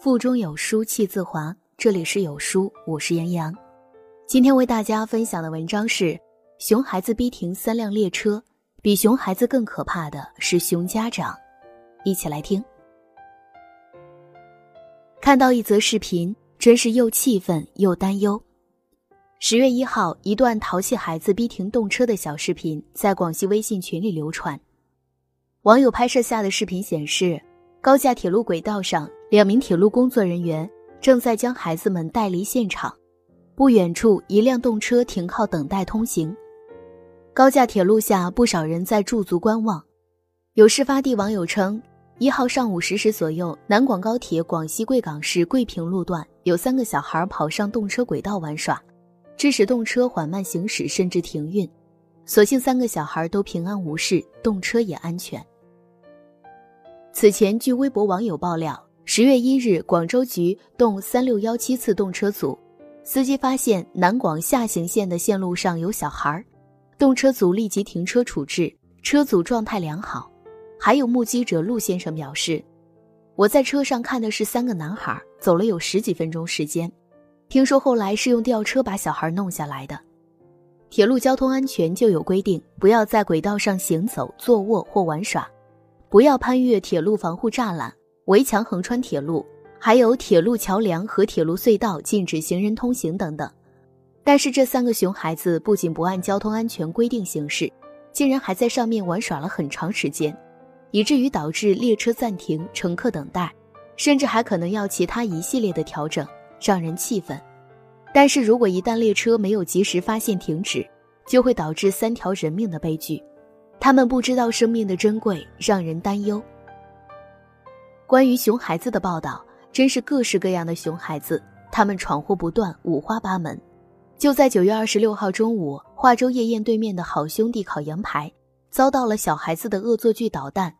腹中有书气自华。这里是有书，我是杨洋。今天为大家分享的文章是：熊孩子逼停三辆列车，比熊孩子更可怕的是熊家长。一起来听。看到一则视频，真是又气愤又担忧。十月一号，一段淘气孩子逼停动车的小视频在广西微信群里流传。网友拍摄下的视频显示，高架铁路轨道上，两名铁路工作人员正在将孩子们带离现场。不远处，一辆动车停靠等待通行。高架铁路下，不少人在驻足观望。有事发地网友称，一号上午十时左右，南广高铁广西贵港市桂平路段有三个小孩跑上动车轨道玩耍。致使动车缓慢行驶，甚至停运。所幸三个小孩都平安无事，动车也安全。此前，据微博网友爆料，十月一日，广州局动三六幺七次动车组，司机发现南广下行线的线路上有小孩，动车组立即停车处置，车组状态良好。还有目击者陆先生表示：“我在车上看的是三个男孩，走了有十几分钟时间。”听说后来是用吊车把小孩弄下来的。铁路交通安全就有规定，不要在轨道上行走、坐卧或玩耍，不要攀越铁路防护栅栏、围墙横穿铁路，还有铁路桥梁和铁路隧道禁止行人通行等等。但是这三个熊孩子不仅不按交通安全规定行事，竟然还在上面玩耍了很长时间，以至于导致列车暂停、乘客等待，甚至还可能要其他一系列的调整。让人气愤，但是如果一旦列车没有及时发现停止，就会导致三条人命的悲剧。他们不知道生命的珍贵，让人担忧。关于熊孩子的报道，真是各式各样的熊孩子，他们闯祸不断，五花八门。就在九月二十六号中午，化州夜宴对面的好兄弟烤羊排，遭到了小孩子的恶作剧捣蛋，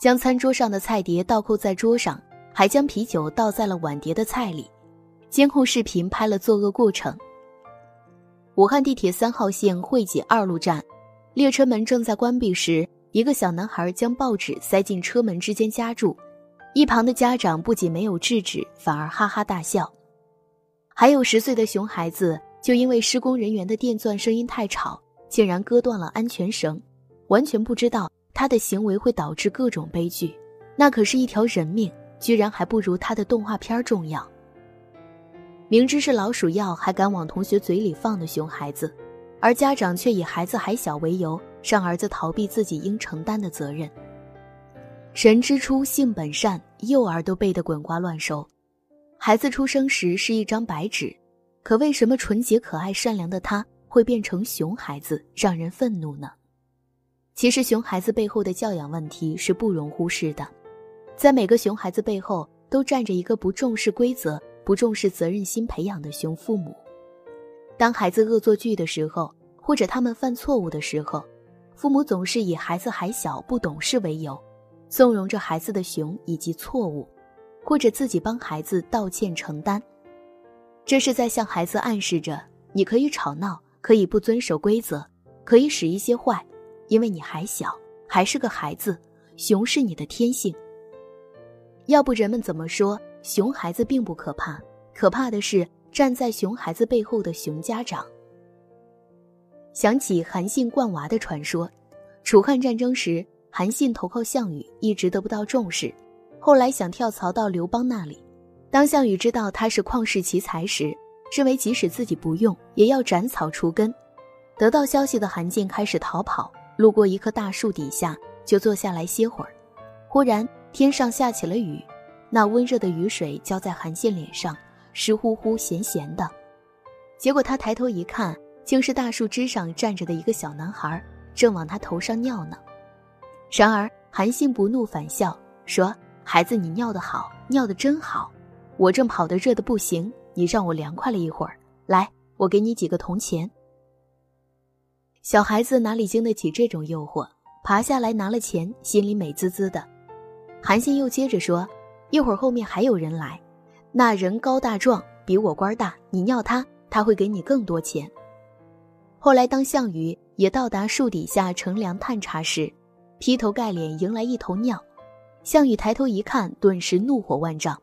将餐桌上的菜碟倒扣在桌上，还将啤酒倒在了碗碟的菜里。监控视频拍了作恶过程。武汉地铁三号线惠济二路站，列车门正在关闭时，一个小男孩将报纸塞进车门之间夹住，一旁的家长不仅没有制止，反而哈哈大笑。还有十岁的熊孩子，就因为施工人员的电钻声音太吵，竟然割断了安全绳，完全不知道他的行为会导致各种悲剧。那可是一条人命，居然还不如他的动画片重要。明知是老鼠药还敢往同学嘴里放的熊孩子，而家长却以孩子还小为由，让儿子逃避自己应承担的责任。神之初，性本善，幼儿都背得滚瓜烂熟。孩子出生时是一张白纸，可为什么纯洁可爱、善良的他会变成熊孩子，让人愤怒呢？其实，熊孩子背后的教养问题是不容忽视的，在每个熊孩子背后都站着一个不重视规则。不重视责任心培养的熊父母，当孩子恶作剧的时候，或者他们犯错误的时候，父母总是以孩子还小不懂事为由，纵容着孩子的熊以及错误，或者自己帮孩子道歉承担。这是在向孩子暗示着：你可以吵闹，可以不遵守规则，可以使一些坏，因为你还小，还是个孩子，熊是你的天性。要不人们怎么说？熊孩子并不可怕，可怕的是站在熊孩子背后的熊家长。想起韩信惯娃的传说，楚汉战争时，韩信投靠项羽，一直得不到重视，后来想跳槽到刘邦那里。当项羽知道他是旷世奇才时，认为即使自己不用，也要斩草除根。得到消息的韩信开始逃跑，路过一棵大树底下，就坐下来歇会儿。忽然天上下起了雨。那温热的雨水浇在韩信脸上，湿乎乎、咸咸的。结果他抬头一看，竟是大树枝上站着的一个小男孩，正往他头上尿呢。然而韩信不怒反笑，说：“孩子，你尿得好，尿得真好。我正跑得热得不行，你让我凉快了一会儿。来，我给你几个铜钱。”小孩子哪里经得起这种诱惑，爬下来拿了钱，心里美滋滋的。韩信又接着说。一会儿后面还有人来，那人高大壮，比我官大。你尿他，他会给你更多钱。后来当项羽也到达树底下乘凉探查时，劈头盖脸迎来一头尿。项羽抬头一看，顿时怒火万丈。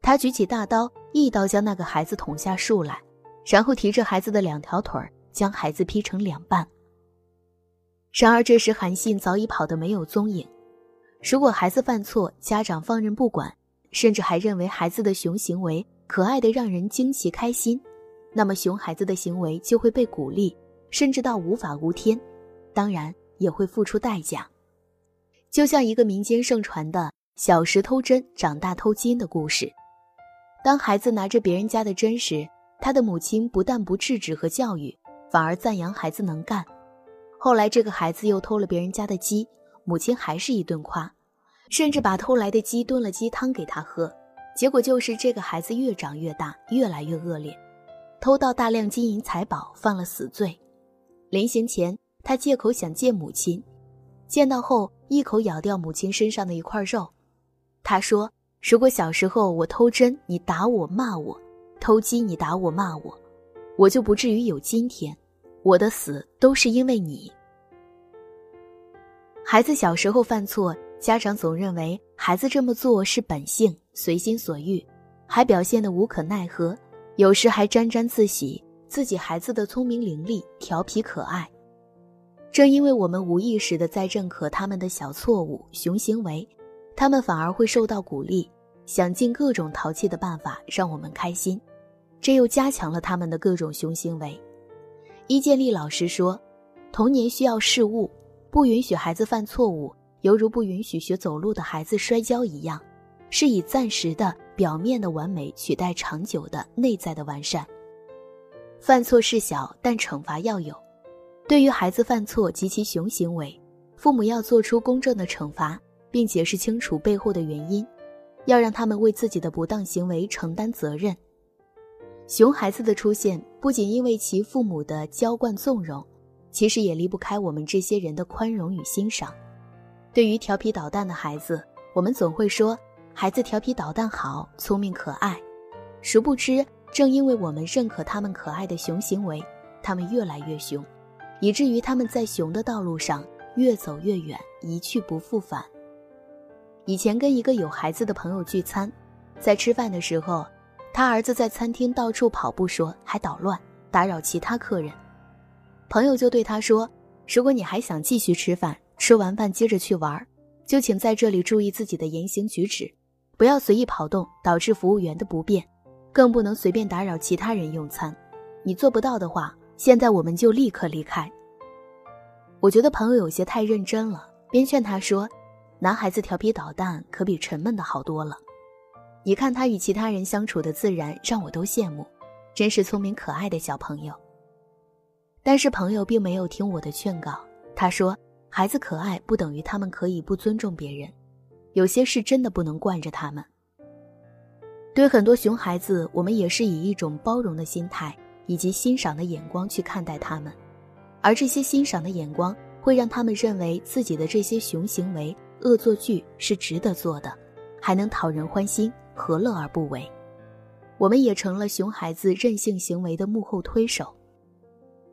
他举起大刀，一刀将那个孩子捅下树来，然后提着孩子的两条腿儿，将孩子劈成两半。然而这时韩信早已跑得没有踪影。如果孩子犯错，家长放任不管，甚至还认为孩子的熊行为可爱的让人惊奇开心，那么熊孩子的行为就会被鼓励，甚至到无法无天，当然也会付出代价。就像一个民间盛传的小时偷针，长大偷金的故事。当孩子拿着别人家的针时，他的母亲不但不制止和教育，反而赞扬孩子能干。后来这个孩子又偷了别人家的鸡，母亲还是一顿夸，甚至把偷来的鸡炖了鸡汤给他喝。结果就是这个孩子越长越大，越来越恶劣，偷盗大量金银财宝，犯了死罪。临行前，他借口想见母亲。见到后，一口咬掉母亲身上的一块肉。他说：“如果小时候我偷针，你打我骂我；偷鸡，你打我骂我，我就不至于有今天。我的死都是因为你。”孩子小时候犯错，家长总认为孩子这么做是本性，随心所欲，还表现得无可奈何，有时还沾沾自喜，自己孩子的聪明伶俐、调皮可爱。正因为我们无意识的在认可他们的小错误、熊行为，他们反而会受到鼓励，想尽各种淘气的办法让我们开心，这又加强了他们的各种熊行为。伊建立老师说：“童年需要事物，不允许孩子犯错误，犹如不允许学走路的孩子摔跤一样，是以暂时的、表面的完美取代长久的内在的完善。犯错事小，但惩罚要有。”对于孩子犯错及其熊行为，父母要做出公正的惩罚，并解释清楚背后的原因，要让他们为自己的不当行为承担责任。熊孩子的出现，不仅因为其父母的娇惯纵容，其实也离不开我们这些人的宽容与欣赏。对于调皮捣蛋的孩子，我们总会说孩子调皮捣蛋好，聪明可爱。殊不知，正因为我们认可他们可爱的熊行为，他们越来越熊。以至于他们在熊的道路上越走越远，一去不复返。以前跟一个有孩子的朋友聚餐，在吃饭的时候，他儿子在餐厅到处跑步，说还捣乱，打扰其他客人。朋友就对他说：“如果你还想继续吃饭，吃完饭接着去玩，就请在这里注意自己的言行举止，不要随意跑动，导致服务员的不便，更不能随便打扰其他人用餐。你做不到的话。”现在我们就立刻离开。我觉得朋友有些太认真了，边劝他说：“男孩子调皮捣蛋可比沉闷的好多了。你看他与其他人相处的自然，让我都羡慕，真是聪明可爱的小朋友。”但是朋友并没有听我的劝告，他说：“孩子可爱不等于他们可以不尊重别人，有些事真的不能惯着他们。对很多熊孩子，我们也是以一种包容的心态。”以及欣赏的眼光去看待他们，而这些欣赏的眼光会让他们认为自己的这些熊行为、恶作剧是值得做的，还能讨人欢心，何乐而不为？我们也成了熊孩子任性行为的幕后推手。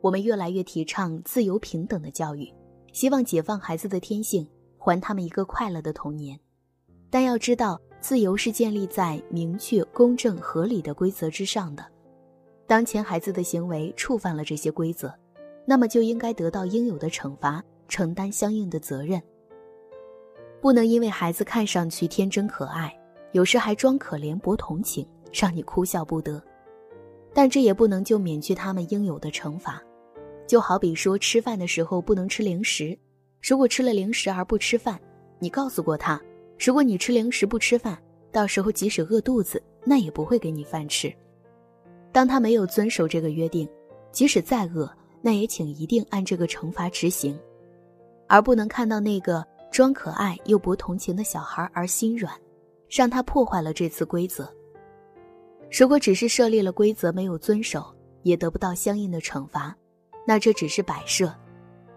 我们越来越提倡自由平等的教育，希望解放孩子的天性，还他们一个快乐的童年。但要知道，自由是建立在明确、公正、合理的规则之上的。当前孩子的行为触犯了这些规则，那么就应该得到应有的惩罚，承担相应的责任。不能因为孩子看上去天真可爱，有时还装可怜博同情，让你哭笑不得。但这也不能就免去他们应有的惩罚。就好比说吃饭的时候不能吃零食，如果吃了零食而不吃饭，你告诉过他，如果你吃零食不吃饭，到时候即使饿肚子，那也不会给你饭吃。当他没有遵守这个约定，即使再恶，那也请一定按这个惩罚执行，而不能看到那个装可爱又博同情的小孩而心软，让他破坏了这次规则。如果只是设立了规则没有遵守，也得不到相应的惩罚，那这只是摆设，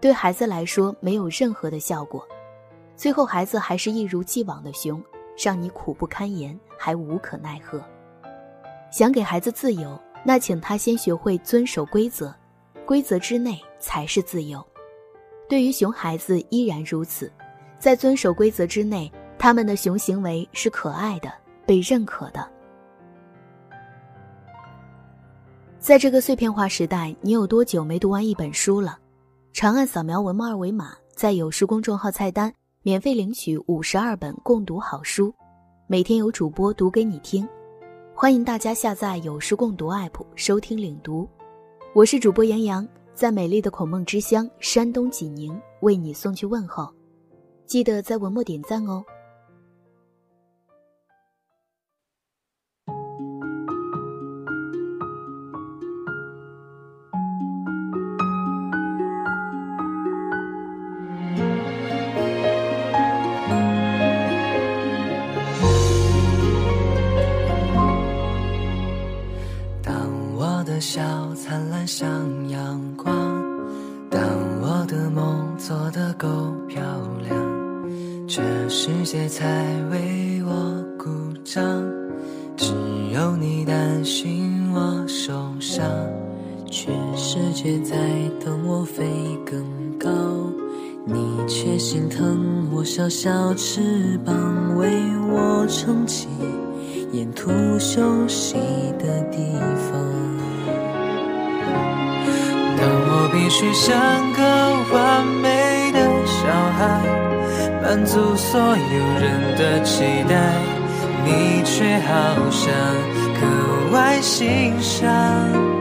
对孩子来说没有任何的效果，最后孩子还是一如既往的凶，让你苦不堪言，还无可奈何。想给孩子自由。那请他先学会遵守规则规则之内才是自由。对于熊孩子依然如此在遵守规则之内他们的熊行为是可爱的被认可的。在这个碎片化时代你有多久没读完一本书了？长按扫描文末二维码在有书公众号菜单免费领取五十二本共读好书。每天有主播读给你听欢迎大家下载有书共读 app 收听领读。我是主播杨洋，在美丽的孔孟之乡山东济宁为你送去问候。记得在文末点赞哦。飞更高，你却心疼我小小翅膀，为我撑起沿途休息的地方。当我必须像个完美的小孩，满足所有人的期待，你却好像格外欣赏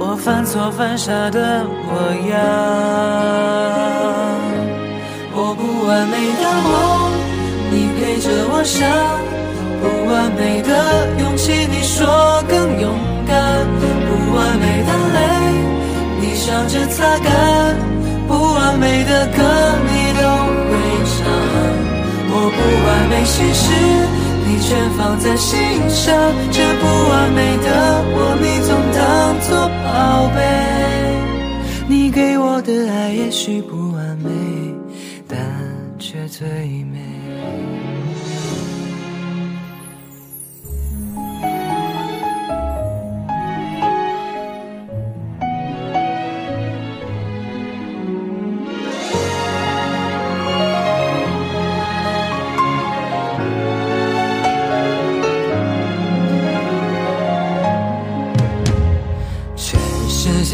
我犯错犯傻的模样。我不完美的梦，你陪着我想；不完美的勇气，你说更勇敢；不完美的泪。你笑着擦干不完美的歌，你都会唱。我不完美心事，你全放在心上。这不完美的我，你也许不完美，但却最美。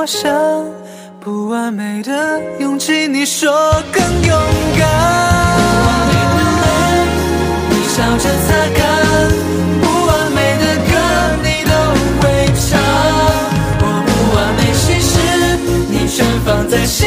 我想。不完美的勇气，你说更勇敢。不完美的泪，你笑着擦干。不完美的歌，你都会唱。我不完美心事，你全放在心